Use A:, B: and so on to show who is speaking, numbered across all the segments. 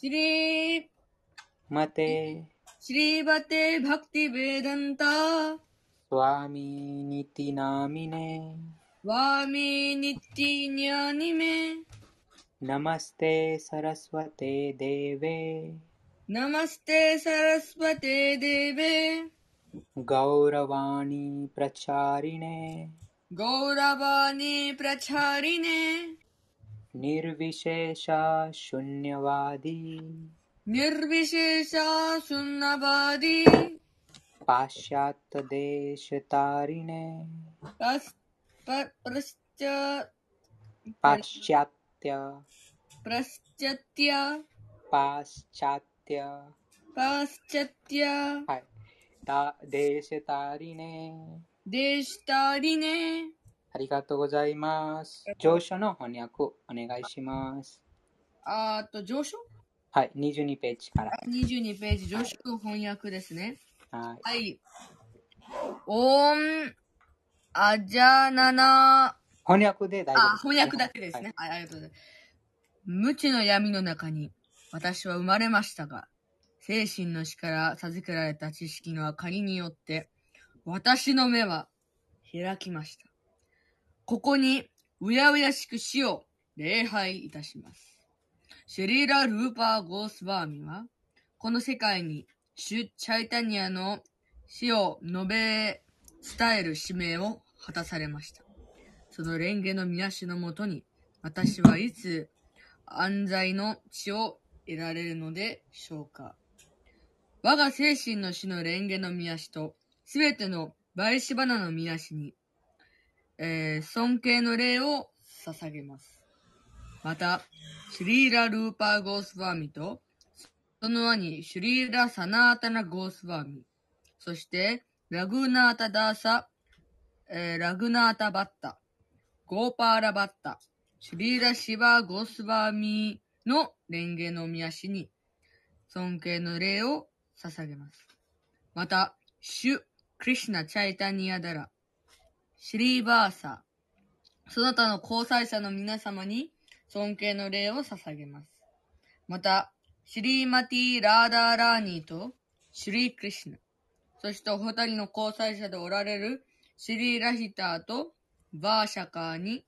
A: श्री
B: मते
A: श्रीमते भक्तिवेदन्ता
B: स्वामीनिति नामिने
A: स्वामी नित्यज्ञानि मे
B: नमस्ते सरस्वते देवे।
A: नमस्ते सरस्वते देवे।
B: गौरवाणी प्रचारिणे।
A: गौरवाणी प्रचारिणे।
B: निर्विशेषा शून्यवादी
A: निर्विशेषा शून्यवादी पाश्चात देश तारिणे
B: पाश्चात्य।
A: पाश्चात्य।
B: पाश्चात्य। पाश्चात्य। देश तारिणे देश
A: तारिणे
B: ありがとうございます。上書の翻訳お願いします。
A: あっと、上書？
B: はい、22ページから。
A: 22ページ、上書翻訳ですね。
B: はい。
A: はい、オン、アジャナナ。
B: 翻訳で大丈夫
A: です。翻訳だけですね、はい、はい。ありがとうございます。無知の闇の中に私は生まれましたが、精神の死から授けられた知識の明かりによって、私の目は開きました。ここに、うやうやしく死を礼拝いたします。シュリーラ・ルーパー・ゴースバーミは、この世界に、シュ・チャイタニアの死を述べ伝える使命を果たされました。その蓮華の見足のもとに、私はいつ安在の地を得られるのでしょうか。我が精神の死の蓮華の見足と、すべてのバイシバナの見足に、えー尊敬の礼を捧げます。また、シュリーラ・ルーパー・ゴースワーミと、その兄、シュリーラ・サナータナ・ゴースワーミ、そして、ラグナータ・ダーサ、えーラグナータ・バッタ、ゴーパーラ・バッタ、シュリーラ・シバー・ゴースワーミの蓮華の御足に尊敬の礼を捧げます。また、シュ・クリシナ・チャイタニアダラ、シリーバーサ、その他の交際者の皆様に尊敬の礼を捧げます。また、シリーマティ・ラーダー・ラーニーとシュリー・クリシナ、そしてお二人の交際者でおられるシリー・ラヒターとバーシャカーに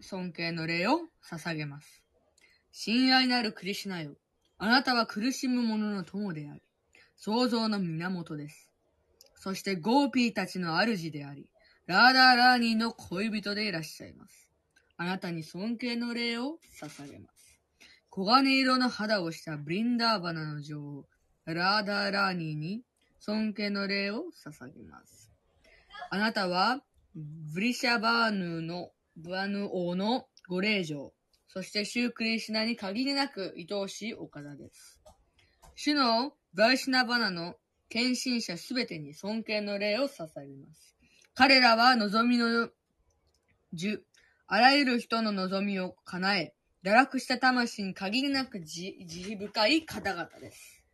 A: 尊敬の礼を捧げます。親愛なるクリシナよ。あなたは苦しむ者の友であり、創造の源です。そしてゴーピーたちの主であり、ラーダーラーニーの恋人でいらっしゃいます。あなたに尊敬の礼を捧げます。黄金色の肌をしたブリンダーバナの女王、ラーダーラーニーに尊敬の礼を捧げます。あなたは、ブリシャバーヌの、バヌ王のご令嬢、そしてシュークリシナに限りなく愛おしいお方です。主のバイシナバナの献身者すべてに尊敬の礼を捧げます。彼らは望みの樹、あらゆる人の望みを叶え、堕落した魂に限りなく慈悲深い方々です。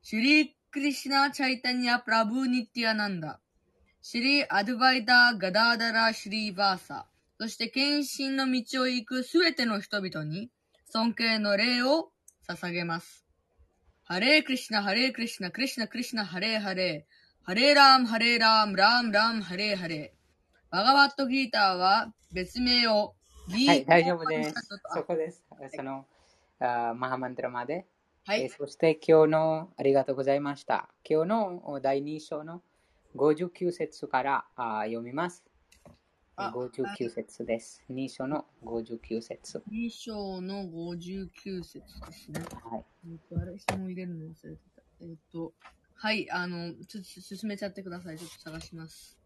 A: シュリー・クリシナ・チャイタニア・プラブー・ニティアナンダ、シュリー・アドバイダー・ガダーダラ・シュリー・バーサ、そして献身の道を行くすべての人々に尊敬の礼を捧げます。ハレークリシナ、ハレークリシナ、クリシナ、クリシナ、ハレーハレー、ハレーラーム、ハレーラーム、ラーム、ラーム、ハレーハレー。バガバットギーターは別名をギ
B: はい、
A: ー
B: 大丈夫です。
A: あ
B: そこです。その、あマハマントラまで。
A: はい
B: えー。そして今日のありがとうございました。今日の第2章の59節からあ読みます。
A: あ
B: 59節です。2章の59節。
A: 2章の59節ですね。
B: はい。
A: えっと、あれ、質問入れるの忘れてた。えっと、はい、あの、ちょっと進めちゃってください。ちょっと探します。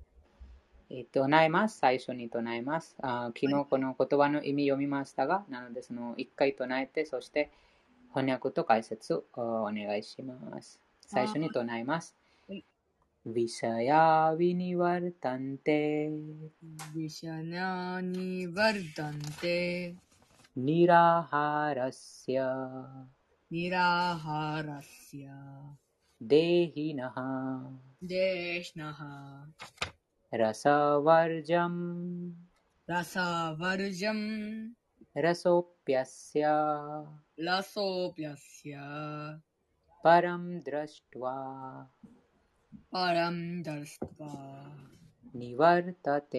B: えー唱えます。最初に唱えます。あ昨日この言葉の意味読みましたが、なのでその一回唱えて、そして翻訳と解説をお願いします。最初に唱えます
A: はい。
B: विषया विनिवर्तन्ते
A: ビシャナニバルダンテ、
B: निराहारस्य
A: ニラハラシア、
B: देहिनः
A: デシナハ、
B: रसवर्जम्
A: ラサバルジャン、
B: ラソピャシャ
A: ラソピャシャ
B: パラムドラシトワ
A: パランダルスタ
B: ニワルタテ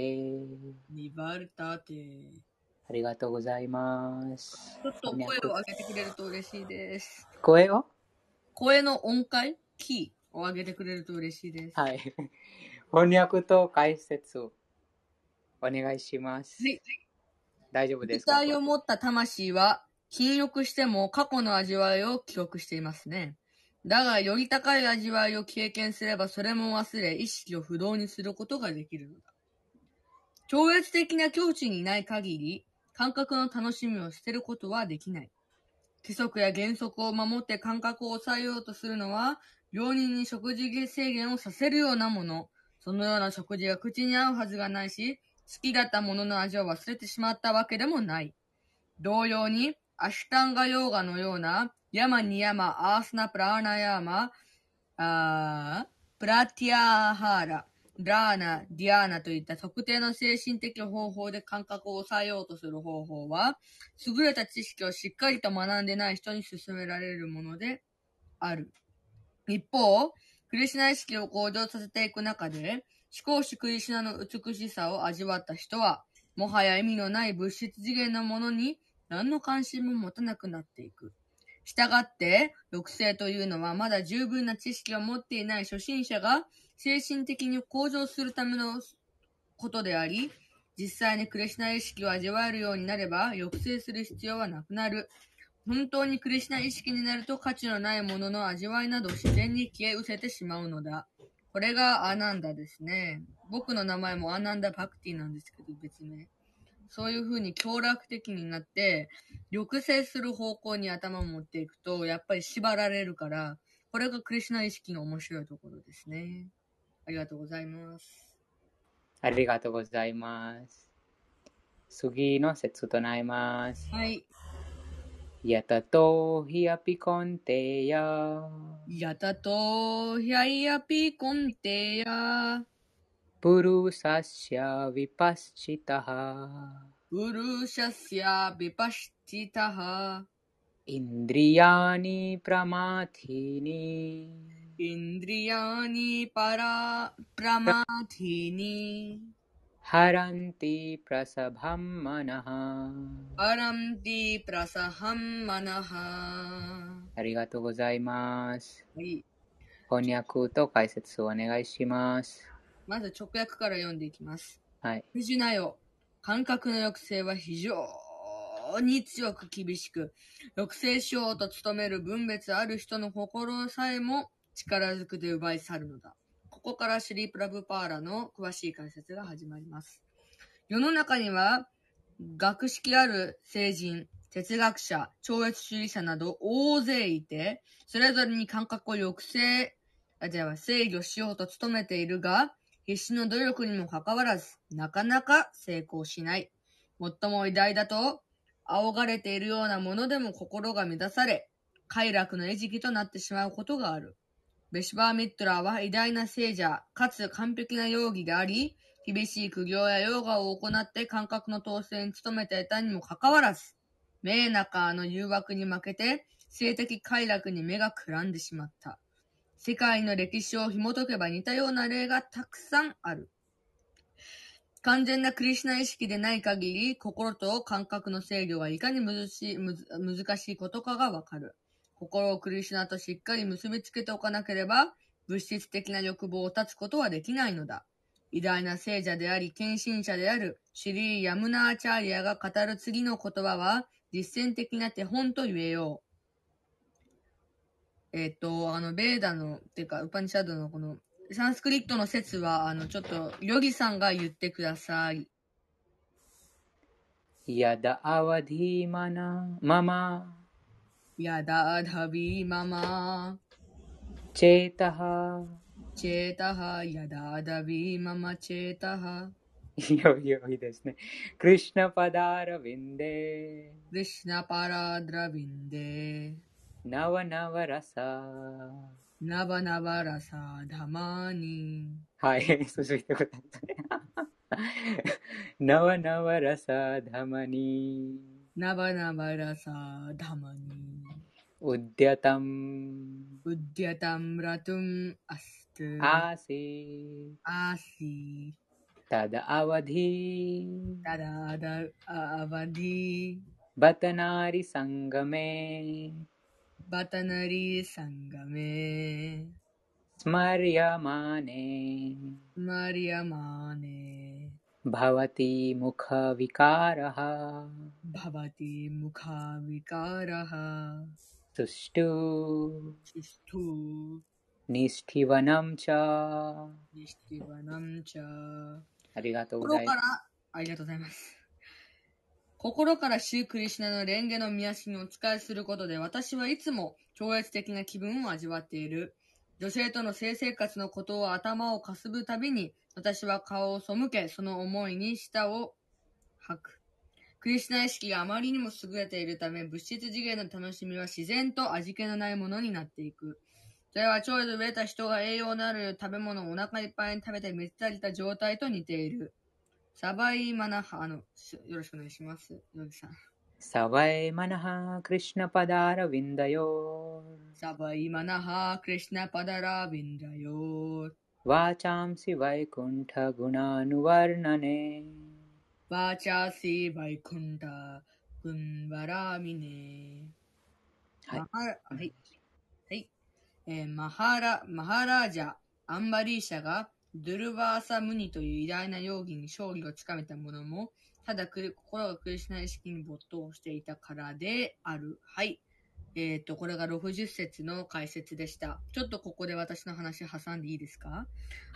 A: ニバルタテ
B: ありがとうございます。
A: ちょっと声を上げてくれると嬉しいです。
B: 声を
A: 声の音階 キーを上げてくれると嬉しいです。
B: はい。翻訳と解説お願いします。
A: はい
B: 大丈夫ですか？
A: 肉体を持った魂は、禁欲しても過去の味わいを記憶していますね。だが、より高い味わいを経験すれば、それも忘れ、意識を不動にすることができるのだ。超越的な境地にない限り、感覚の楽しみを捨てることはできない。規則や原則を守って感覚を抑えようとするのは、病人に食事制限をさせるようなもの。そのような食事が口に合うはずがないし、好きだったものの味を忘れてしまったわけでもない。同様に、アシュタンガヨーガのような、ヤマニヤマ、アースナプラーナヤーマ、あープラティアーハーラ、ラーナ、ディアーナといった特定の精神的方法で感覚を抑えようとする方法は、優れた知識をしっかりと学んでない人に勧められるものである。一方、クリシナ意識を向上させていく中で、思考主クリシナの美しさを味わった人は、もはや意味のない物質次元のものに何の関心も持たなくなっていく。したがって、抑制というのはまだ十分な知識を持っていない初心者が精神的に向上するためのことであり、実際にクリシュナ意識を味わえるようになれば抑制する必要はなくなる。本当にクリシュナ意識になると価値のないものの味わいなど自然に消え失せてしまうのだ。これがアナンダですね。僕の名前もアナンダ・バクティなんですけど、別名。そういう風に強楽的になって、抑制する方向に頭を持っていくと、やっぱり縛られるから、これがクリシュナ意識の面白いところですね。ありがとうございます。
B: ありがとうございます。次の説となります。
A: はい。
B: やたとひやぴこんてや。यततो ह्यपि कौन्तेय। पुरुषस्य विपश्चितः।
A: पुरुषस्य विपश्चितः। इन्द्रियाणि प्रमाथीनि। इन्द्रियाणि प्र、प्रमाथीनि। हरन्ति प्रसभं मनः। हरन्ति प्रसभं मनः।
B: ありがとうございます。
A: はい。
B: 翻訳と解説をお願いします。
A: まず直訳から読んでいきます。
B: はい。
A: 藤なよ。感覚の抑制は非常に強く厳しく、抑制しようと努める分別ある人の心さえも力ずくで奪い去るのだ。ここからシュリープラブパーラの詳しい解説が始まります。世の中には、学識ある聖人、哲学者、超越主義者など大勢いて、それぞれに感覚を抑制、あ、じゃあ制御しようと努めているが、必死の努力にもかかわらず、なかなか成功しない。最も偉大だと、仰がれているようなものでも心が乱され、快楽の餌食となってしまうことがある。ベシュバー・ミットラーは偉大な聖者、かつ完璧な容疑であり、厳しい苦行やヨガを行って感覚の統制に努めていたにもかかわらず、メーナカーの誘惑に負けて、性的快楽に目がくらんでしまった。世界の歴史を紐解けば似たような例がたくさんある。完全なクリシナ意識でない限り、心と感覚の制御がいかに難しい難しいことかがわかる。心をクリシュナとしっかり結びつけておかなければ、物質的な欲望を断つことはできないのだ。偉大な聖者であり、献身者であるシリー・ヤムナーチャーリアが語る次の言葉は、実践的な手本と言えよう。えっ、と、あの、ベーダの、てか、ウパニシャドのこの、サンスクリットの説は、あの、ちょっと、ヨギさんが言ってください。
B: やだあわディ、ー、
A: マ、
B: ナマ
A: マニ
B: Udyatam
A: ウッディアタムラトゥンアスト
B: Asi
A: アシ
B: Tada Avadhi
A: ダダダアバディ
B: Batanari Sangame
A: バタナリサンガメ
B: Smaryamane
A: マリアマネ
B: Bhavati Mukha Vikaraha
A: ババティムカビカラハ
B: Sushtu
A: シストゥ
B: Nishtivanam cha
A: ニシティバナムチャ
B: ありがとうございます。
A: 心から、ありがとうございます。心からシュークリシュナの蓮華の見足にお仕えすることで、私はいつも超越的な気分を味わっている。女性との性生活のことを頭をかすぶたびに、私は顔を背け、その思いに舌を吐く。クリシュナ意識があまりにも優れているため、物質次元の楽しみは自然と味気のないものになっていく。それは腸で植えた人が栄養のある食べ物をお腹いっぱいに食べて満ち足りた状態と似ている。サバイマナハ、あの、しよろしくお願いします。ヨギさん。
B: Savai Manaha Krishna Padara Vindayo
A: サバイマナハ、クリシナパダラビンダヨーチャーシーバイクンダ、グンバラミネ。
B: はい
A: マハはい。はい。えーマハラ、マハラージャ、アンバリーシャが、ドゥルバーサムニという偉大な容疑に勝利をつかめたものも、ただクリ心がクリシュナ意識に没頭していたからである。はい。えっ、と、これが60節の解説でした。ちょっとここで私の話挟んでいいですか？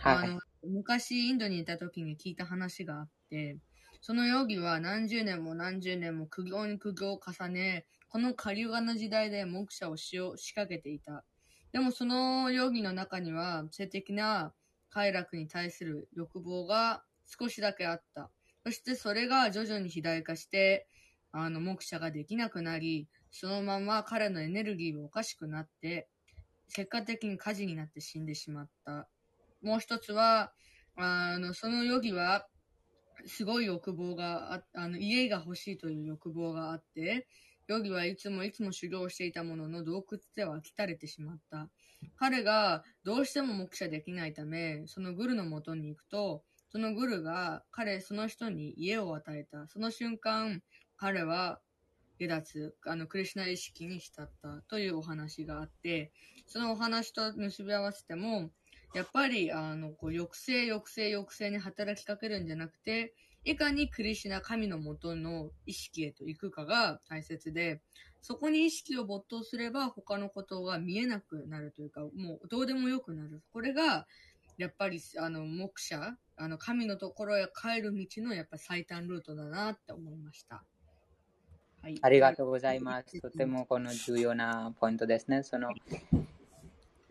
A: あ
B: はい
A: の、昔インドにいた時に聞いた話があって、その容疑は何十年も何十年も苦行に苦行を重ね、このカリュガの時代で目者をしよ仕掛けていた。でもその容疑の中には性的な快楽に対する欲望が少しだけあった。そしてそれが徐々に肥大化して、あの、目者ができなくなり、そのまま彼のエネルギーがおかしくなって、結果的に火事になって死んでしまった。もう一つは、あの、その容疑は、すごい欲望があ、あの、家が欲しいという欲望があって、ヨギはいつもいつも修行していたものの洞窟では飽きたれてしまった。彼がどうしても目視できないため、そのグルの元に行くと、そのグルが彼、その人に家を与えた。その瞬間、彼は下脱、あの、クリシナ意識に浸ったというお話があって、そのお話と結び合わせても、やっぱり、あの、こう、抑制、抑制、抑制に働きかけるんじゃなくて、いかにクリシナ神の元の意識へと行くかが大切で、そこに意識を没頭すれば他のことが見えなくなるというか、もうどうでもよくなる。これが、やっぱり、あの、目者、あの、神のところへ帰る道のやっぱ最短ルートだなって思いました。はい。
B: ありがとうございます。とてもこの重要なポイントですね。その、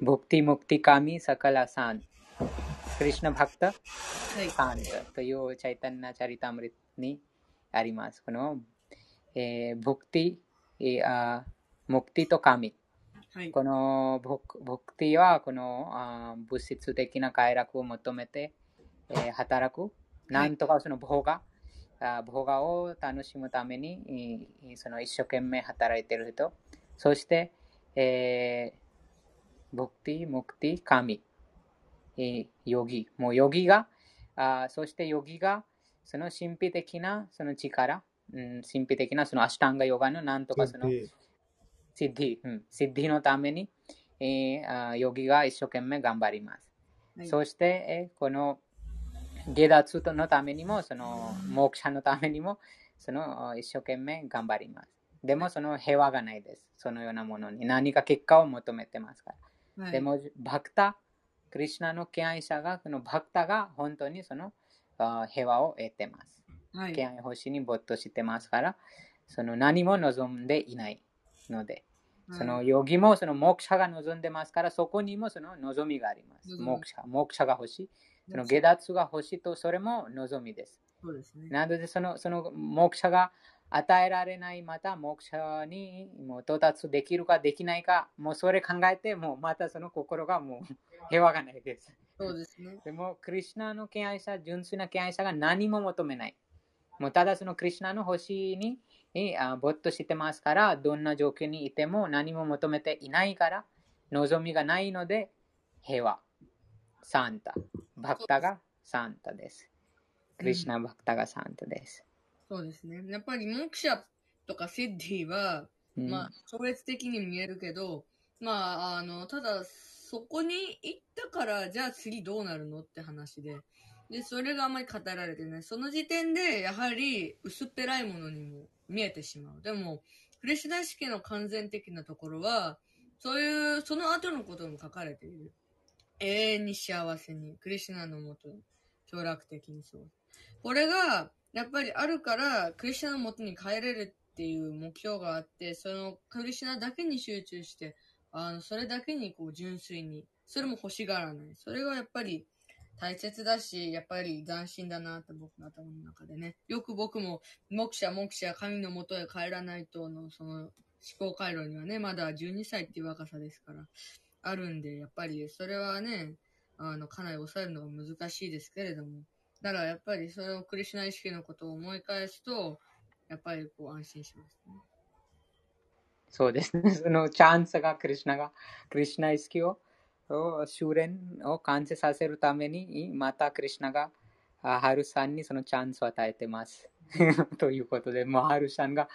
B: ブクティ・ムクティ・カミ・サカラ・サン、クリシュナ・バクタ・
A: はい。
B: サンというチャイタンナ・チャリタムリにあります。この、えー、ブクティ、とカミ。
A: はい。
B: このボクボクティはこのあー物質的な快楽を求めて、えー働く。なんとかそのボガ、あーボガを楽しむために、えーその一生懸命働いている人。そして、えー、ボクティ、モクティ、神、えーヨギ。もうヨギが、あーそしてヨギがその神秘的なその力、うん、神秘的なそのアシュタンガヨガのなんとかその、シッディ、うん、シッディのために、えー、あヨギが一生懸命頑張ります。
A: はい
B: そして、えーこの下脱のためにも、そのモクシャのためにも、その一生懸命頑張ります。でも、その平和がないです。そのようなものに何か結果を求めてますから。
A: はい
B: でも、バクタ、クリシュナの敬愛者が、そのバクタが本当にそのあ平和を得てます。
A: はい。
B: 敬愛星に没頭してますから、その何も望んでいないので、そのヨギもそのモクシャが望んでますから、そこにもその望みがあります。
A: 望み
B: モクシャモクシャが欲しい。その下脱が欲しいと、それも望みです。
A: そうですね。
B: なので、そのそのモクシャが与えられない、またモクシャにもう到達できるかできないか、もうそれ考えて、もうまたその心がもう平和がないです。
A: そうですね。
B: でも、クリシュナの敬愛者、純粋な敬愛者が何も求めない。もうただそのクリシュナの星に没頭してますから、どんな状況にいても何も求めていないから、望みがないので、平和、サンタ、バクタがサンタです。クリシュナバクタがサンタです。
A: そうですね。やっぱり、モクシャとかセッディは、
B: うん
A: まあ、超越的に見えるけど、まあ、あの、ただ、そこに行ったから、じゃあ次どうなるのって話で。で、それがあんまり語られてない。その時点で、やはり、薄っぺらいものにも見えてしまう。でも、クリシュナ式の完全的なところは、そういう、その後のことも書かれている。永遠に幸せに、クリシュナのもと、享楽的にそう。これが、やっぱりあるから、クリシュナのもとに帰れるっていう目標があって、そのクリシュナだけに集中して、あの、それだけにこう純粋に、それも欲しがらない。それがやっぱり大切だし、やっぱり斬新だなって僕の頭の中でね。よく僕も、目者目者神のもとへ帰らないとの、その思考回路にはね、まだ12歳っていう若さですから、あるんで、やっぱりそれはね、あの、かなり抑えるのが難しいですけれども、だからやっぱりそれをクリシュナ意識のことを思い返すと、やっぱりこう安心しますね。
B: そうですね。そのチャンスがクリシュナが、クリシュナ意識を、を修練を完成させるために、またクリシュナがあハルさんにそのチャンスを与えてます。ということで、もうハルさんが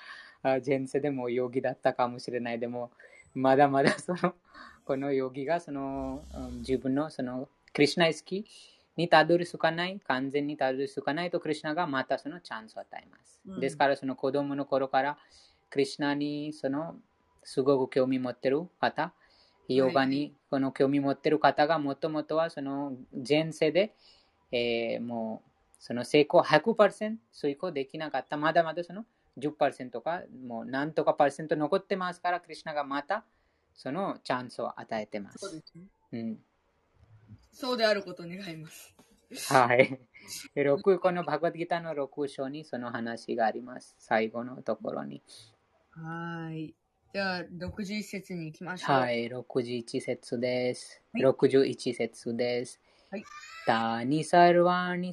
B: あ前世でもヨギだったかもしれない。でも、まだまだその、このヨギがその、自分のその、クリシュナ意識にたどり着かない、完全にたどり着かないと、クリシュナがまたそのチャンスを与えます。
A: うん
B: ですから、その子供の頃から、クリシュナにその、すごく興味持ってる方、ヨガにこの興味持ってる方がもともとはその前世で、えーもうその成功100%遂行できなかった。まだまだその10%か、もうなんとかパーセント残ってますから、クリシュナがまたそのチャンスを与えてま。
A: そうすね。
B: うん、
A: そうであることを願います。
B: はい。6このバグバッドギターの6章にその話があります。最後のところに。
A: はーい。じゃあ、61節に行きましょう。
B: はい、61節です。
A: はい
B: 61節です。
A: はい。
B: タニサルワニ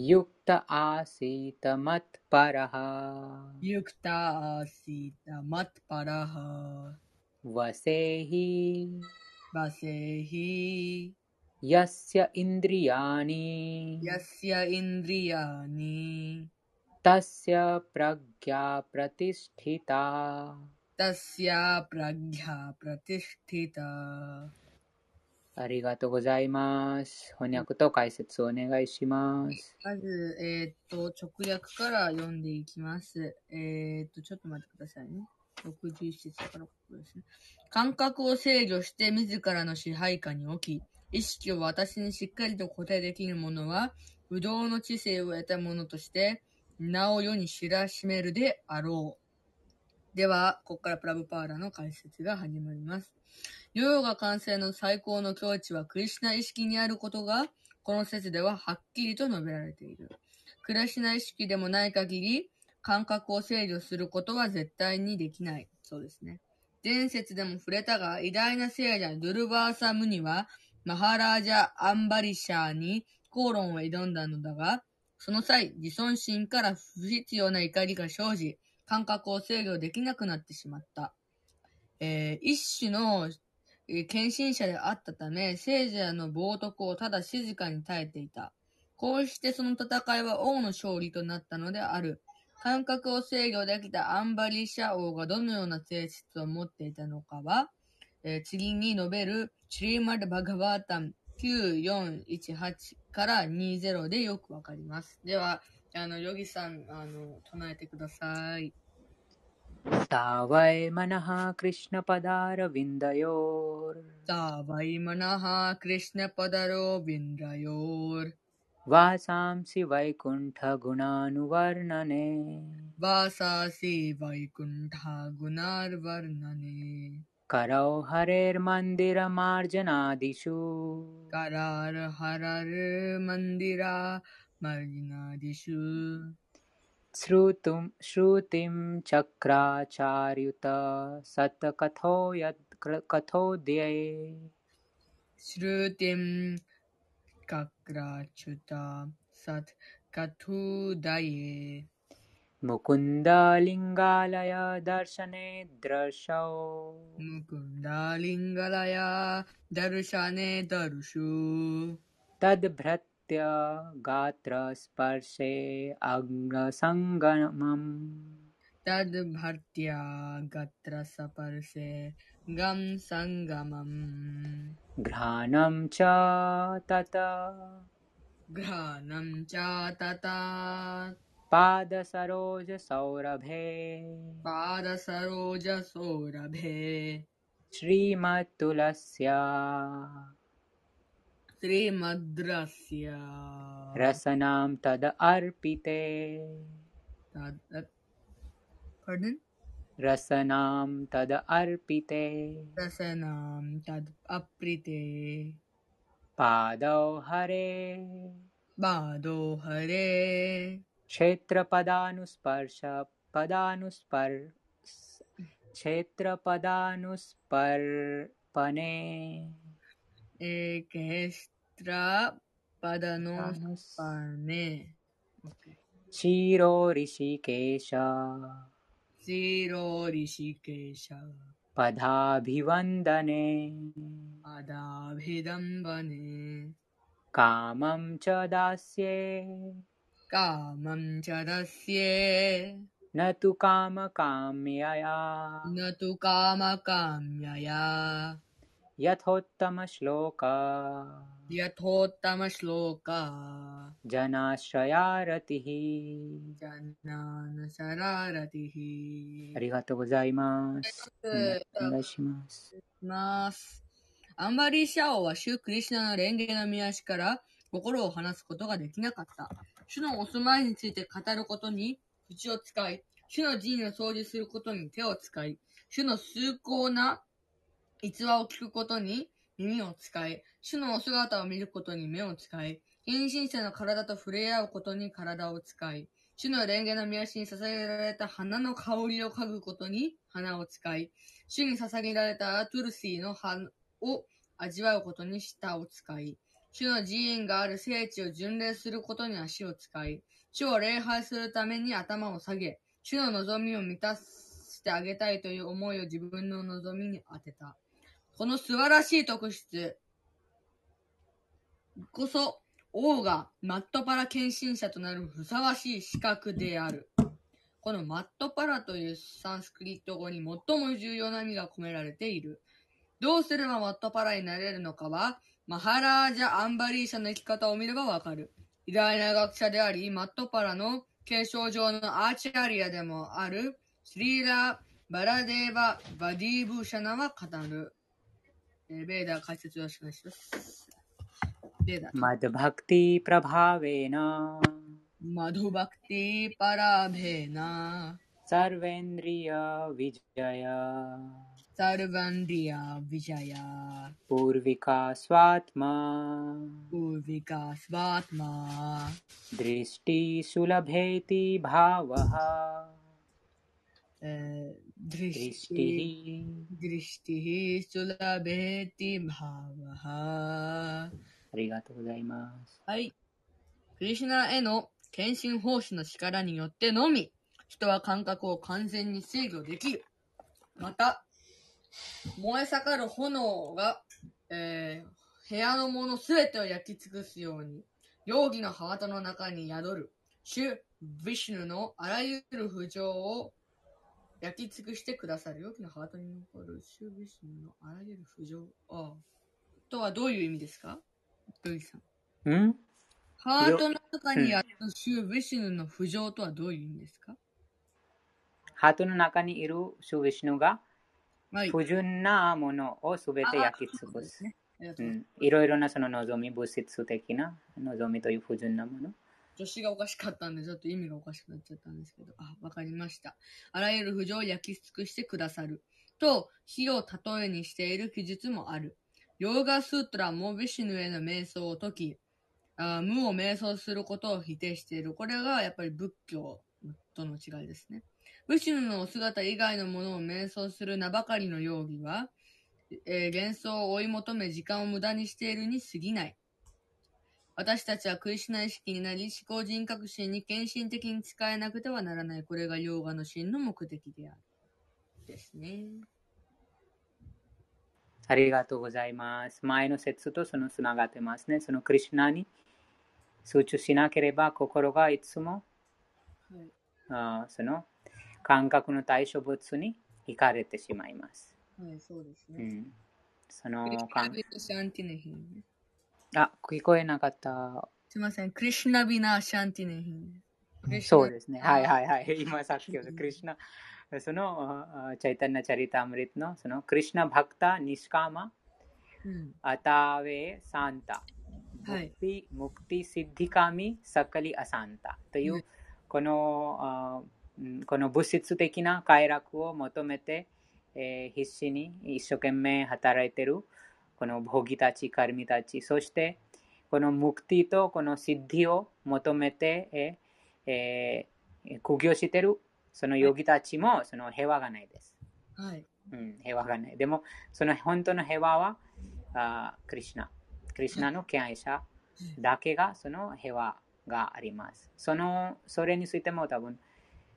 B: युक्त आसीत मत्परः
A: युक्ता आसीत् मत्परः वसेहि। वसेहि। यस्य इन्द्रियाणि। यस्य इन्द्रियाणि। तस्य प्रज्ञा प्रतिष्ठिता। तस्य प्रज्ञा प्रतिष्ठिता।
B: ありがとうございます。翻訳と解説をお願いします。
A: まず、えーっと、直訳から読んでいきます。えーっと、ちょっと待ってくださいね。61節からここですね。感覚を制御して自らの支配下に置き、意識を私にしっかりと固定できるものは、不動の知性を得たものとして、名を世に知らしめるであろう。では、ここからプラブパーラの解説が始まります。ヨーガ完成の最高の境地はクリシュナ意識にあることが、この説でははっきりと述べられている。クリシュナ意識でもない限り、感覚を制御することは絶対にできない。そうですね。前節でも触れたが、偉大な聖者ドゥルバーサ・ムニは、マハラージャ・アンバリシャーに口論を挑んだのだが、その際、自尊心から不必要な怒りが生じ、感覚を制御できなくなってしまった。えー一種の、えー献身者であったため、聖者の冒涜をただ静かに耐えていた。こうしてその戦いは王の勝利となったのである。感覚を制御できたアンバリシャ王がどのような性質を持っていたのかは、えー次に述べるチリマル・バガバータン9418から20でよくわかります。では、あの、ヨギさん、あの、唱えてください。
B: वै मनः कृष्णपदारविन्दयोर्।
A: ता वै मनः कृष्णपदरो विन्दयोर्
B: वासांसि
A: वैकुण्ठ वासासि वैकुण्ठगुणार्वर्णने
B: करौ हरेर्मन्दिरमार्जनादिषु।
A: करार हरर् मन्दिराजिनादिषु
B: श्रुतिं चक्राचार्युत सत्कथो
A: यत्कथोद्ये श्रुतिं कक्राच्युता सत् कथोदये
B: मुकुन्दलिङ्गालय दर्शने दृशौ।
A: मुकुन्दलिङ्गालय दर्शने दर्शु।
B: तद्भ्रत् तद्भृत्य गात्रस्पर्शे अङ्गसङ्गमम्
A: तद्भर्त्या गत्र सपर्शे गं सङ्गमम्
B: घ्राणं च तत।
A: घ्राणं च तथा
B: पादसरोजसौरभे।
A: पादसरोजसौरभे।
B: श्रीमत्तुलस्या
A: श्रीमद्रस्य
B: रसनां तद अर्पिते।
A: तद्?
B: रसनां तद अर्पिते।
A: रसनां तद् अप्रिते।
B: पादौ हरे।
A: बादो हरे।
B: क्षेत्रपदानुस्पर्श पदानुस्पर् क्षेत्रपदानुस्पर्पणे।
A: एकेस्त्र पदनुस्पर्णे okay.
B: क्षीरो ऋषिकेश
A: शिरो ऋषिकेश
B: पदाभिवन्दने
A: पदाभिदम्बने
B: कामं च दास्ये
A: कामं च दस्ये
B: न तु कामकाम्यया
A: न तु कामकाम्यया
B: यथोत्तमश्लोक
A: यथोत्तमश्लोका
B: जनाश्रया रतिः
A: ジャナナサララティヒ
B: ありがとうございます。お願いします。
A: ます。アンバリー・シャオは主クリシュナの蓮華の見足から心を離すことができなかった。主のお住まいについて語ることに口を使い、主の寺院を掃除することに手を使い、主の崇高な 逸話を聞くことに耳を使い、主のお姿を見ることに目を使い、献身者の体と触れ合うことに体を使い、主の蓮華の見足に捧げられた花の香りを嗅ぐことに鼻を使い、主に捧げられたアトゥルシーの葉を味わうことに舌を使い、主の寺院がある聖地を巡礼することに足を使い、主を礼拝するために頭を下げ、主の望みを満たしてあげたいという思いを自分の望みに当てた。この素晴らしい特質こそ、王がマットパラ献身者となるふさわしい資格である。このマットパラというサンスクリット語に最も重要な意味が込められている。どうすればマットパラになれるのかは、マハラージャ・アンバリー社の生き方を見ればわかる。偉大な学者であり、マットパラの継承上のアーチャリアでもある、スリーラ・バラデーバ・バディーブーシャナは語る。えーベーダー解説よろしくお願いします。ベーダー。
B: मद्भक्तिप्रभावेन
A: マドバクティパラベーナ
B: सर्वेन्द्रियविजय
A: サルバンディア・ビジャヤ
B: पूर्विका स्वात्मा
A: ウービカ・スバートマ
B: दृष्टिसुलभेति भावः ありがとうございます。
A: はい。クリシナへの献身奉仕の力によってのみ、人は感覚を完全に制御できる。また、燃え盛る炎が、えー、部屋のものすべてを焼き尽くすように、容疑のハートの中に宿る、主、ヴィシュヌのあらゆる不条を焼き尽くしてくださる。容疑のハートに残る、主、ヴィシュヌのあらゆる。ああとはどういう意味ですか？ドイさん。
B: ん？
A: ハートの中にある主ヴィシュヌの浮上とはどういう意味ですか？
B: ハートの中にいる主ヴィシュヌが
A: はい。
B: 不純なものをすべて焼き尽くす。いろいろなその望み、物質的な望みという不純なもの。
A: 助詞がおかしかったんで、ちょっと意味がおかしくなっちゃったんですけど、あ、わかりました。あらゆる浮上を焼き尽くしてくださる。と、火を例えにしている記述もある。ヨーガスートラもヴィシヌへの瞑想を解き、あ無を瞑想することを否定している。これがやっぱり仏教との違いですね。ヴィシヌのお姿以外のものを瞑想する名ばかりの容疑は、えー幻想を追い求め時間を無駄にしているに過ぎない。私たちはクリシュナ意識になり、思考人格心に献身的に使えなくてはならない。これがヨーガの真の目的である。ですね。
B: ありがとうございます。前の説とそのつながってますね。そのクリシュナに集中しなければ心がいつも
A: はい。
B: あーその感覚の対象物に惹かれてしまいます。
A: はい、そうですね。
B: うん、そ
A: ク
B: の感
A: ビナシャンティネヒン。
B: あ、聞こえなかった。
A: すいません。クリシュナビナシャンティネヒン。
B: そうですね。はいはいはい。今さっきクリシュナ、そのあチャイタンナ・チャリタムリトのそのクリシュナ・バクタ・ニシカマ・
A: うん。
B: アタウェ・サンタ、
A: はい
B: ムクティ・ムクティ・シッディカミ・サカリ・アサンタという、
A: うん
B: このこの物質的な快楽を求めて、えー必死に一生懸命働いているこのボギたち、カルミたち、そしてこのムクティとこのシッディを求めて、えーえー苦行しているそのヨギたちもその平和がないです。
A: はい。
B: うん、平和がない。でも、その本当の平和は、あクリシュナ。クリシュナの敬愛者だけがその平和があります。その、それについても多分、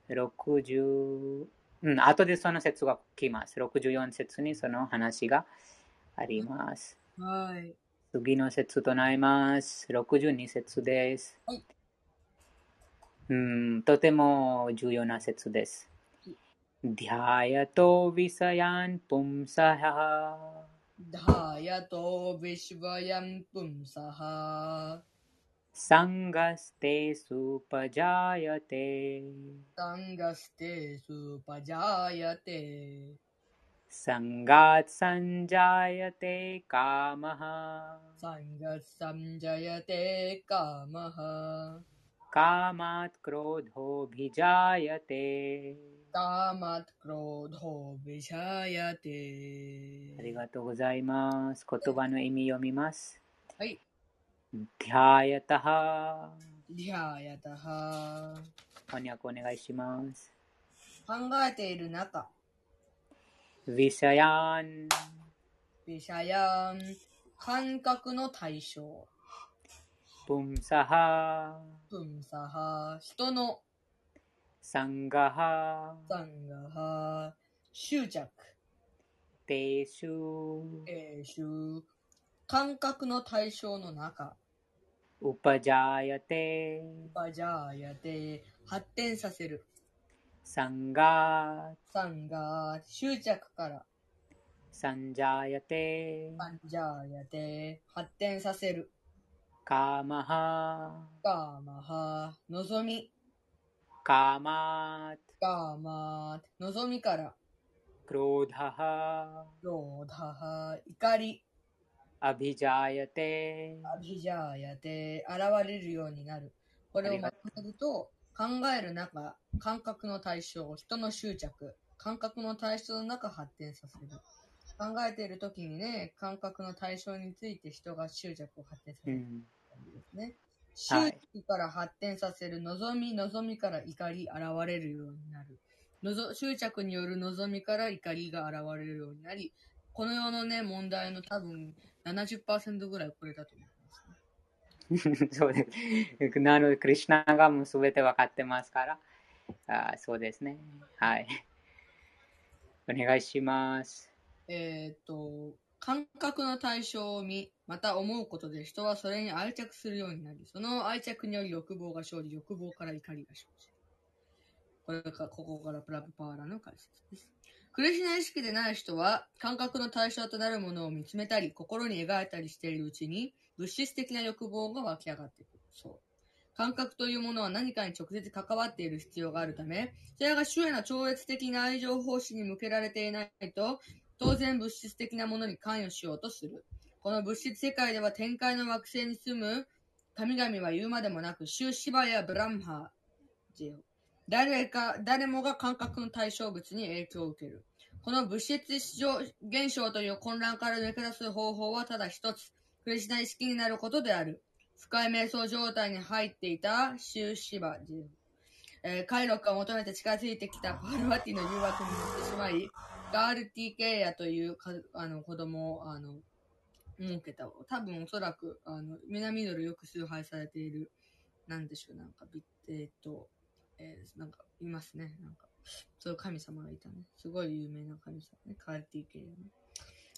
B: 60、うん、後でその説が来ます。64節にその話があります。
A: はい。
B: 次の説となります。62節です。
A: はい
B: うん、とても重要な説です。ध्यायतो विषयान् पुंसः
A: ダヤトビシ バヤンプンサハ
B: सङ्गस्ते सुपजायते
A: サンガステスパジャヤテ
B: सङ्गात् सञ्जायते कामः
A: サンガサンジャヤテカマハ
B: कामात् क्रोधोऽभिजायते
A: カマトクロードビシャヤテ
B: ありがとうございます。言葉の意味読みます。
A: はい。
B: ध्यायतः
A: リハヤタハ
B: 翻訳お願いします。
A: 考えている中、
B: विषयान्
A: ビシャヤン感覚の対象、
B: पुंसः
A: プンサハ人の
B: सङ्गः
A: サンガハ執着、
B: तेषु
A: えー、執感覚の対象の中、
B: उपजायते
A: バジャーヤテ発展させる。 サンガー。執着から。サンジャーヤテ。サンジャーやて。発展させる。
B: カ
A: ーマハ。カーマハ。望み。
B: カ
A: ーマート。カーマー。望みから。
B: ク
A: ローダハ。クローダハ。怒り。
B: アビジャーやて。
A: アビジャーヤテ。現れるようになる。これをまとめると、考える中、感覚の対象、人の執着、感覚の対象の中発展させる。考えている時にね、感覚の対象について人が執着を発展させるですね。
B: はい
A: 執着から発展させる、望み、望みから怒り、現れるようになる。のぞ執着による望みから怒りが現れるようになり、この世のね、問題の多分70%ぐらいこれだと思いますね。
B: そうです。なので、クリュナがもう全て分かってますから、あそうですね。はい。お願いします。
A: えっ、と、感覚の対象を見、また思うことで人はそれに愛着するようになり、その愛着により欲望が生じ、欲望から怒りが生じる。これが、ここからプラブパワーラの解説です。クリシュナ意識でない人は、感覚の対象となるものを見つめたり、心に描いたりしているうちに、物質的な欲望が湧き上がってくる。そう。感覚というものは何かに直接関わっている必要があるため、それが主への超越的な愛情奉仕に向けられていないと、当然物質的なものに関与しようとする。この物質世界では天界の惑星に住む神々は言うまでもなく、シューシバやブラムハジ誰か、誰もが感覚の対象物に影響を受ける。この物質市場現象という混乱から抜け出す方法はただ一つ、クリシナ意識になることである。深い瞑想状態に入っていたシューシバジえー、快楽を求めて近づいてきたパルワティの誘惑に乗ってしまい、ガールティケイヤというかあの子供をあの設けた。多分おそらく、あの、南ドルよく崇拝されている、なんでしょう、なんか、えー、っと、えー、なんか、いますね。なんか、そういう神様がいたね。すごい有名な神様ね。カールティー系のね。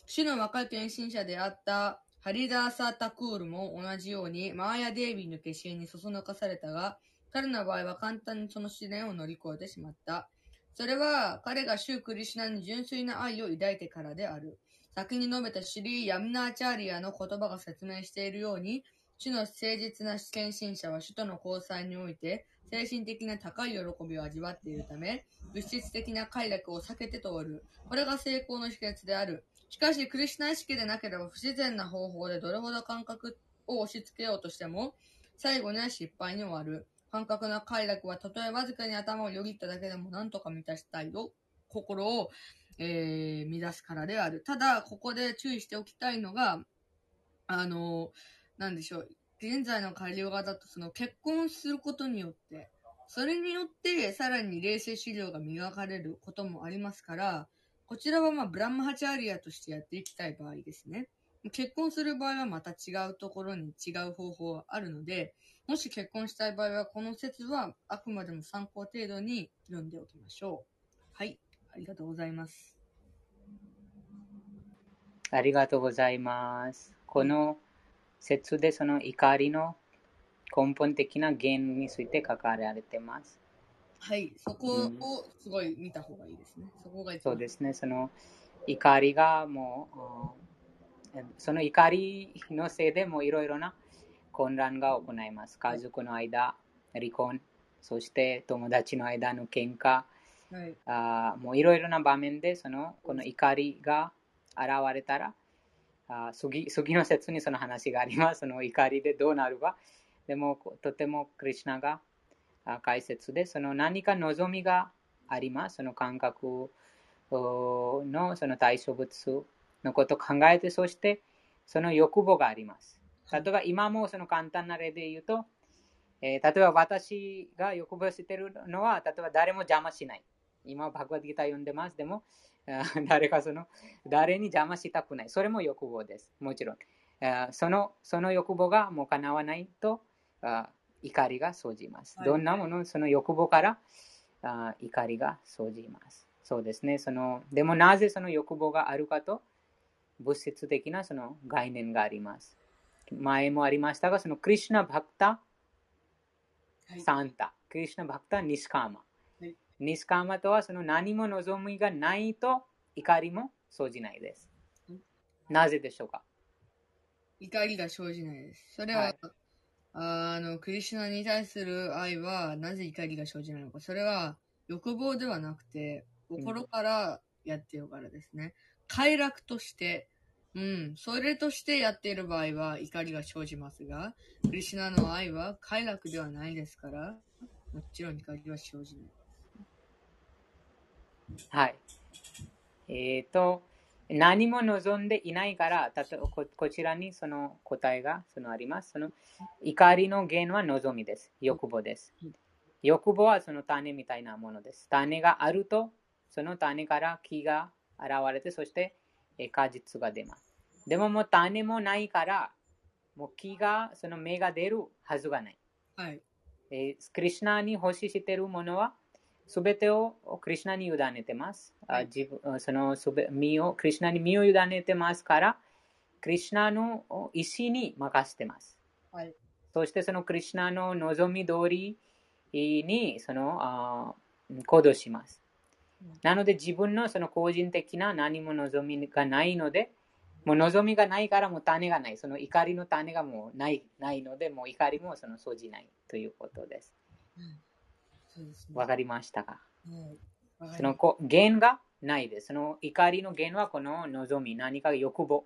A: 主の若い献身者であったハリダーサータクールも同じようにマーヤ・デイビーの化身にそそのかされたが、彼の場合は簡単にその試練を乗り越えてしまった。それは彼がシュークリシュナに純粋な愛を抱いてからである。先に述べたシリー・ヤムナーチャーリアの言葉が説明しているように、主の誠実な献身者は主との交際において、精神的な高い喜びを味わっているため、物質的な快楽を避けて通る。これが成功の秘訣である。しかし、クリシュナ意識でなければ不自然な方法でどれほど感覚を押し付けようとしても、最後には失敗に終わる。感覚な快楽は、たとえわずかに頭をよぎっただけでも何とか満たしたいと、心を、えー、乱すからである。ただ、ここで注意しておきたいのが、あの、なんでしょう。現在の改良型とその結婚することによって、それによってさらに冷静資料が磨かれることもありますから、こちらはまあブランマハチャリアとしてやっていきたい場合ですね。結婚する場合はまた違うところに違う方法はあるので、もし結婚したい場合はこの説はあくまでも参考程度に読んでおきましょう。はい、ありがとうございます。
B: ありがとうございます。この説でその怒りの根本的な原因について書かれてます。
A: はい、そこをすごい見た方がいいですね。そこが
B: そうですね、その怒りがもう、その怒りのせいでもいろいろな混乱が行います。家族の間、離婚、そして友達の間の喧嘩、はい、あもういろいろな場面でそのこの怒りが現れたら、あ次次の説にその話があります。その怒りでどうなるか。でも、とてもクリュナが解説で、その何か望みがあります？その感覚のその対象物のことを考えて、そしてその欲望があります。例えば今もその簡単な例で言うと、えー、例えば私が欲望しているのは、例えば誰も邪魔しない。今、バグワッドギター読んでます。でも、誰かその、誰に邪魔したくない。それも欲望です。もちろん。そのその欲望がもう叶わないと怒りが生じます。どんなもの、その欲望から怒りが生じます。そうですね。そのでもなぜその欲望があるかと、物質的なその概念があります。前もありましたが、そのクリュナ・バクタ・サンタ、クリュナ・バクタ・ニスカーマ。ニスカーマとはその何も望みがないと怒りも生じないです。なぜでしょうか？
A: 怒りが生じないです。それは、はい、あの、クリシュナに対する愛はなぜ怒りが生じないのか。それは欲望ではなくて、心からやってよからですね。快楽として、うん、それとしてやっている場合は怒りが生じますが、クリシュナの愛は快楽ではないですから、もちろん怒りは生じない。
B: はい。えっ、ー、と、何も望んでいないから、たとここちらにその答えがそのあります。その怒りの原は望みです。欲望です。欲望はその種みたいなものです。種があると、その種から木が現れて、そして果実が出ます。でももう種もないから、もう木が、その芽が出るはずがない。はい、えー、クリュナに欲ししているものは、すべてをクリュナに委ねてます。はい、自分そのすべ身を、クリュナに身を委ねてますから、クリュナの意思に任せてます。はい、そしてそのクリュナの望み通りにそのあ行動します。なので自分のその個人的な何も望みがないので、もう望みがないからもう種がない。その怒りの種がもうないないので、もう怒りもその生じないということです。うんわ、ね、かりましたか、うん、その原がないです。その怒りの原はこの望み、何か欲望。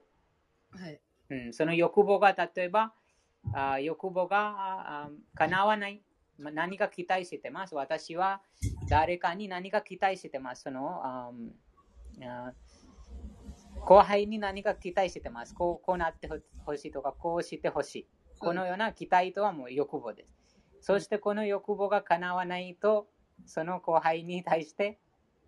B: はいうん、その欲望が例えば、あ欲望が叶わない。何か期待してます。私は誰かに何か期待してます。そのああ後輩に何か期待してます。こうこうなってほしいとか、こうしてほしい。このような期待とはもう欲望です。そしてこの欲望が叶わないと、その後輩に対して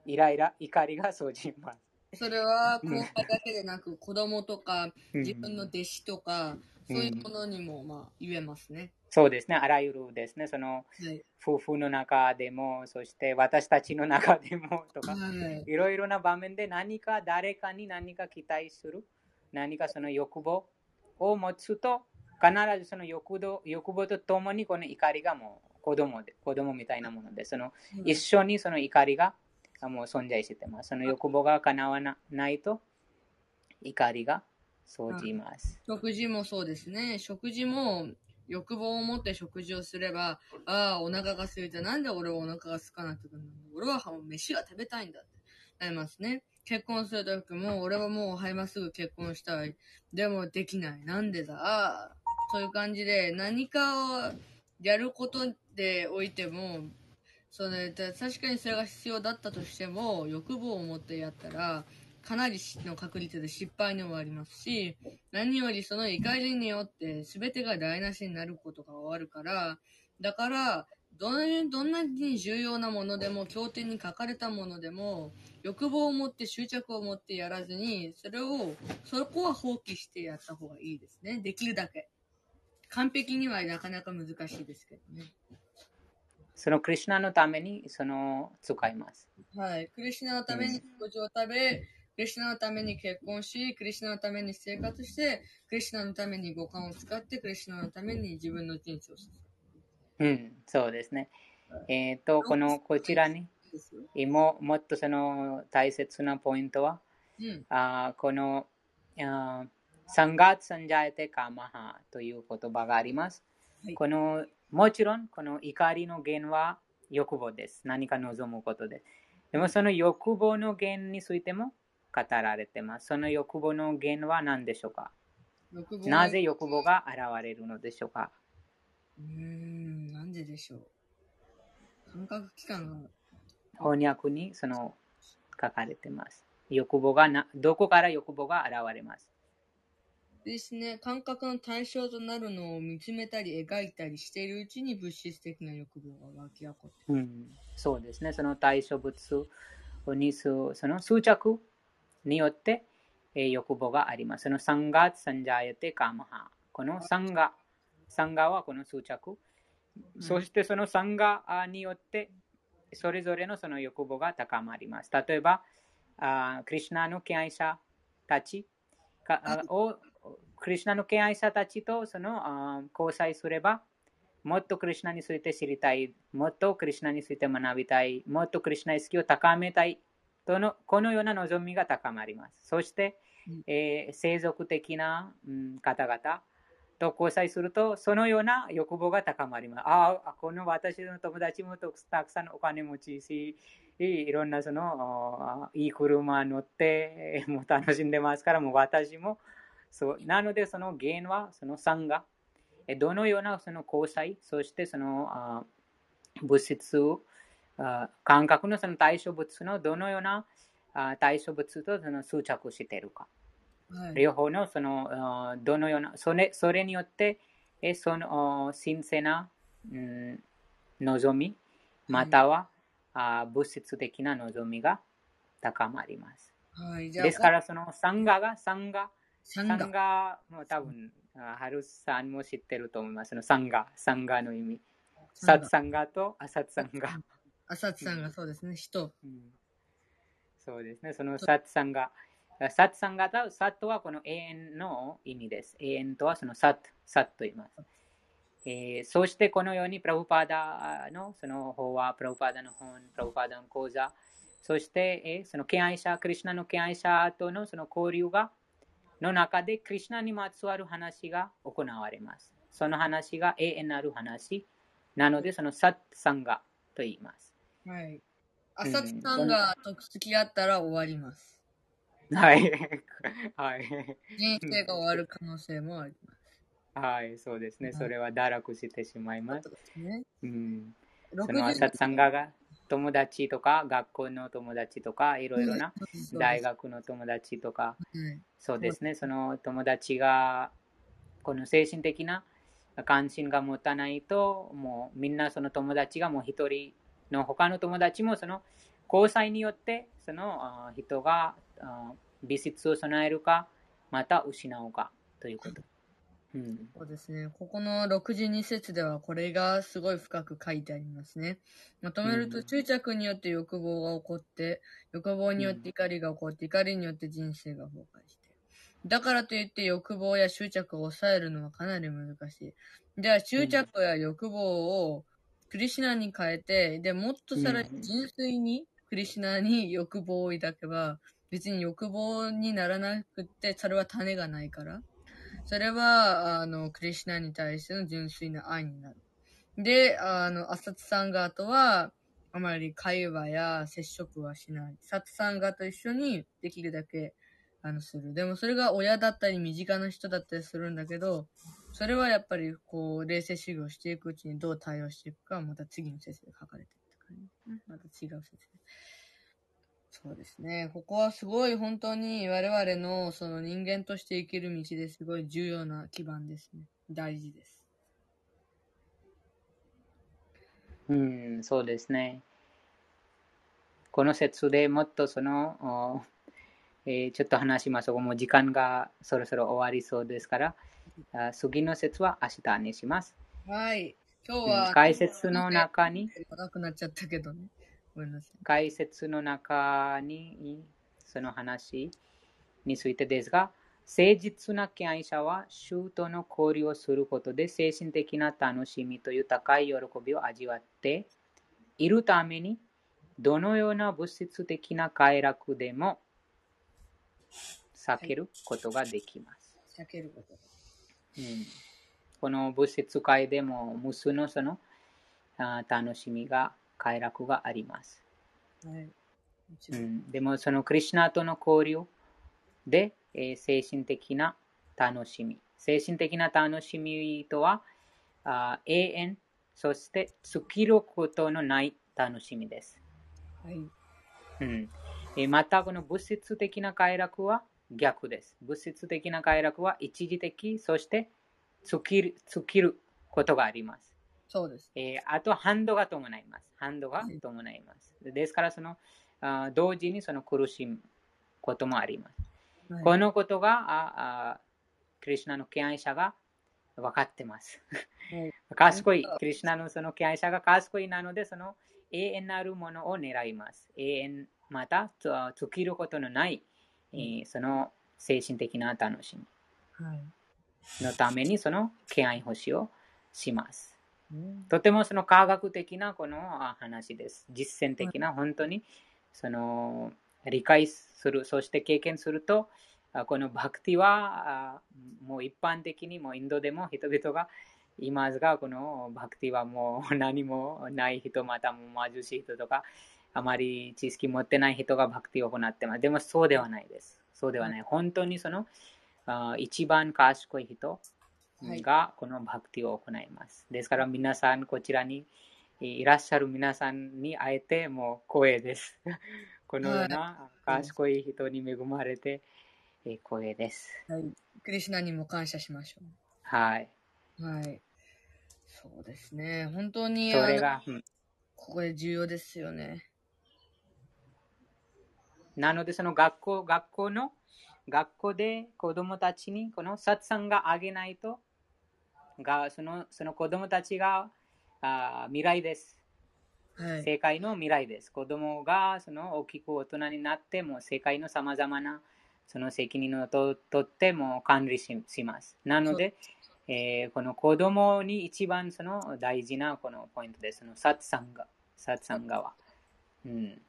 B: イライラ、怒りが生じます。
A: それは後輩だけでなく、子供とか、
B: うん
A: 自分の弟子とか、そういうものにも、まあ、言えますね。
B: そうですね、あらゆるですね、その
A: はい。
B: 夫婦の中でも、そして私たちの中でもとか、
A: はい。
B: いろいろな場面で何か誰かに何か期待する、何かその欲望を持つと、必ずその欲望欲望とともにこの怒りがもう子供で、子供みたいなもので、その一緒にその怒りがあもう存在してます。その欲望が叶わなないと怒りが生じます。
A: 食事もそうですね。食事も欲望を持って食事をすれば、ああ、お腹が空いた。なんで俺はお腹が空かなくてなんだ俺は飯が食べたいんだってなりますね。結婚するときも、俺はもう、はい、まっすぐ結婚したい。でもできない。なんでだ？ああそういう感じで、何かをやることでおいても、それで確かにそれが必要だったとしても、欲望を持ってやったら、かなりの確率で失敗に終わりますし、何よりその怒りによって全てが台無しになることが終わるから、だから、どんなにどんなに重要なものでも、経典に書かれたものでも、欲望を持って執着を持ってやらずに、それを、そこは放棄してやった方がいいですね。できるだけ。完璧にはなかなか難しいですけどね。
B: そのクリュナのためにその使います。
A: はい。クリシュナのために食事を食べ、クリシュナのために結婚し、クリシュナのために生活して、クリシュナのために五感を使って、クリシュナのために自分の人生をする。
B: うん、そうですね。えっ、と、このこちらに。ももっとその大切なポイントは、
A: うん。
B: あーこのあーサンガーツ・サンジャエテ・カマハという言葉があります。
A: はい
B: このもちろん、この怒りの源は欲望です。何か望むことで。でもその欲望の源についても語られてます。その欲望の源は何でしょうか？なぜ欲望が現れるのでしょうか？
A: うーん、なんででしょう。感覚器官が、
B: 翻訳にその書かれてます。欲望がな、どこから欲望が現れます？
A: ですね、感覚の対象となるのを見つめたり描いたりしているうちに物質的な欲望が湧き起こって
B: うん、そうですね。その対象物にすその執着によって、えー欲望があります。そのサンガーサンジャヤテカマハ。このサンガ、サンガはこの執着。そしてそのサンガによって、それぞれのその欲望が高まります。例えば、あークリシュナの敬愛者たち を、クリシュナの敬愛者たちとその交際すれば、もっとクリシュナについて知りたい、もっとクリシュナについて学びたい、もっとクリシュナ意識を高めたいとの、このような望みが高まります。そして、
A: うん
B: えー世俗的な、うん、方々と交際すると、そのような欲望が高まります。ああ、この私の友達もとたくさんお金持ちし、いろんなそのあいい車乗ってもう楽しんでますから、もう私もそう。なので、その原因はその産が、えどのようなその交際、そしてそのあ物質あ感覚のその対象物のどのようなあ対象物とその執着しているか。
A: はい。
B: 両方のそのあどのようなそれそれによってえそのあ神聖な、うん、望みまたは、あ物質的な望みが高まります。
A: はい。
B: ですからそのサンガがサンガサン
A: サンガ。
B: ガも多分あハルさんも知ってると思います。そのサンガサンガの意味。サツサンガとアサツサンガ。
A: アサツさんがそうですね、人。
B: うんそうですね。そのサツサンガ。サツサンガとサットはこの永遠の意味です。永遠とはそのサッサッと言います。えーそしてこのようにプラブパーダのその法話、プラブパーダの本、プラブパーダの講座、そして、えーその敬愛者、クリュナの敬愛者とのその交流が、の中でクリュナにまつわる話が行われます。その話が永遠なる話なので、そのサッサンガと言います。
A: はい。アサツさんがと付き合ったら終わります。
B: はい。はい。
A: 人生が終わる可能性もあります。
B: はい、そうですね。それは堕落してしまいます。
A: ね。
B: うん。その
A: 60
B: アサツサンガが友達とか、学校の友達とか、いろいろな大学の友達とか、
A: はい。
B: そうですね。その友達が、この精神的な関心が持たないと、もうみんなその友達がもう一人の他の友達もその交際によって、そのあ人があ美質を備えるか、また失うかということ。うん、
A: そうですね。ここの62節ではこれがすごい深く書いてありますね。まとめると、
B: うん
A: 執着によって欲望が起こって、欲望によって怒りが起こって、怒りによって人生が崩壊して。だからといって欲望や執着を抑えるのはかなり難しい。じゃあ執着や欲望をクリシナに変えて、で、もっとさらに純粋にクリシナに欲望を抱けば、別に欲望にならなくって、それは種がないから。それは、あの、クリシナに対しての純粋な愛になる。で、あの、アサツサンガーとは、あまり会話や接触はしない。サツサンガと一緒にできるだけ、あの、する。でもそれが親だったり身近な人だったりするんだけど、それはやっぱり、こう、冷静修行していくうちにどう対応していくかはまた次の説で書かれてるって感じですね。また違う説で。そうですね。ここはすごい本当に我々のその人間として生きる道ですごい重要な基盤ですね。大事です。
B: うん、そうですね。この説でもっとその、おえーちょっと話しましょう。もう時間がそろそろ終わりそうですから、あ次の説は明日にします。
A: はい。今日
B: うん
A: は、
B: 解説の中に、
A: 長くなっちゃったけどね。
B: 解説の中にその話についてですが、誠実な敬愛者は衆との交流をすることで精神的な楽しみという高い喜びを味わっているために、どのような物質的な快楽でも避けることができます。
A: 避けること。
B: うん、この物質界でも無数のそのあ楽しみが快楽があります。
A: はい。
B: うん、でもそのクリュナとの交流で、えー精神的な楽しみ。精神的な楽しみとはあ永遠、そして尽きることのない楽しみです。
A: はい。
B: うんえーまたこの物質的な快楽は逆です。物質的な快楽は一時的、そして尽きる尽きることがあります。
A: そうです。
B: えーあと、ハンドが伴います。ハンドが伴います。ですから、そのあ同時にその苦しむこともあります。
A: はい
B: このことが、ああクリュナの敬愛者が分かってます。
A: はい
B: 賢い、クリュナのその敬愛者が賢いなので、その永遠なるものを狙います。永遠、またつ尽きることのない、えーその精神的な楽し
A: はい。
B: みのために、その敬愛欲しをします。
A: うん
B: とてもその科学的なこのあ話です。実践的な本当にその理解する、そして経験すると、あこのバクティはあもう一般的にもうインドでも人々がいますが、このバクティはもう何もない人、またもう貧しい人とか、あまり知識持ってない人がバクティを行ってます。でもそうではないです。そうではない。本当にそのあ一番賢い人
A: はい
B: がこのバクティを行います。ですから皆さん、こちらにいらっしゃる皆さんに会えてもう光栄です。このような賢い人に恵まれてえー光栄です。
A: はい。クリシュナにも感謝しましょ
B: はい。
A: う。はい。そうですね。本当に、
B: それが、うん
A: ここで重要ですよね。
B: なので、その学校、学校の、学校で子供たちにこのサツさんがあげないと、がそのその子供たちがあ未来です。
A: はい。
B: 世界の未来です。子供がその大きく大人になっても世界のさまざまなその責任をととっても管理しします。なので、えーこの子供に一番その大事なこのポイントです。そのサツサンガ、サツサンガは。うん。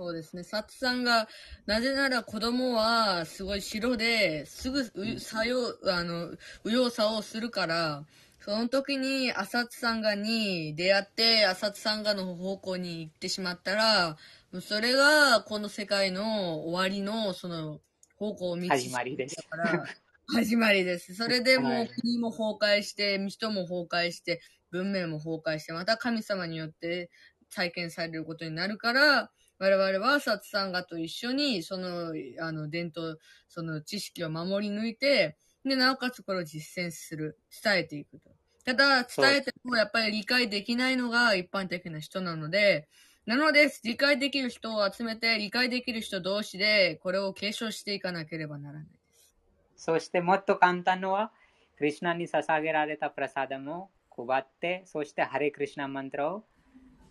A: そうですね。サツさんが、なぜなら子供はすごい白ですぐう作用、あの、右往左往するから、その時にアサツサンガに出会って、アサツサンガの方向に行ってしまったら、それがこの世界の終わりのその方向を見
B: 始まりです
A: だから、始まりです。それでも
B: はい
A: う国も崩壊して、人も崩壊して、文明も崩壊して、また神様によって再建されることになるから、我々はサツサンガと一緒に、その、あの、伝統、その知識を守り抜いて、で、なおかつこれを実践する、伝えていくと。ただ、伝えてもやっぱり理解できないのが一般的な人なので、なので、理解できる人を集めて、理解できる人同士で、これを継承していかなければならないです。
B: そしてもっと簡単のは、クリュナに捧げられたプラサダムを配って、そしてハレクリシュナマントラを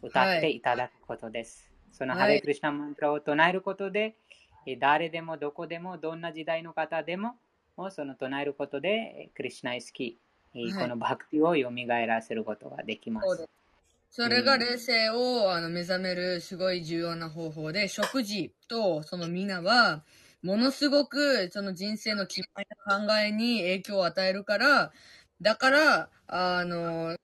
B: 歌っていただくことです。その
A: はい。
B: ハレクリシュナマントラを唱えることで、え誰でもどこでもどんな時代の方でも、もうその唱えることで、えクリシュナイ好き、え
A: はい。
B: このバクティを蘇らせることができま。
A: す。それが冷静をあの目覚めるすごい重要な方法で、食事とその皆は、ものすごくその人生の決まりな考えに影響を与えるから、だから、あの、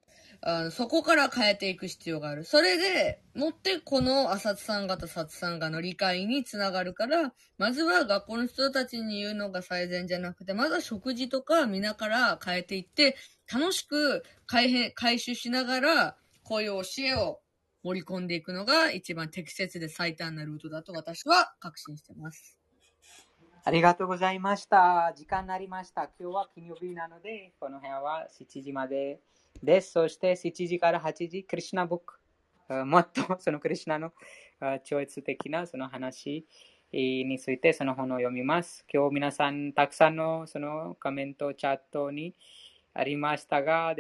A: あのそこから変えていく必要がある。それでもってこのアサツさん型、サツさんがの理解につながるから、まずは学校の人たちに言うのが最善じゃなくて、まずは食事とか皆から変えていって、楽しく改変回収しながら、こういう教えを盛り込んでいくのが一番適切で最短なルートだと私は確信してます。
B: ありがとうございました。時間になりました。今日は金曜日なので、この辺は7時までです。そして7時から8時、クリシュナブック。もっと そのクリシュナの超越的なその話についてその本を読みます。今日皆さんたくさんのそのコメント、チャットにありましたが、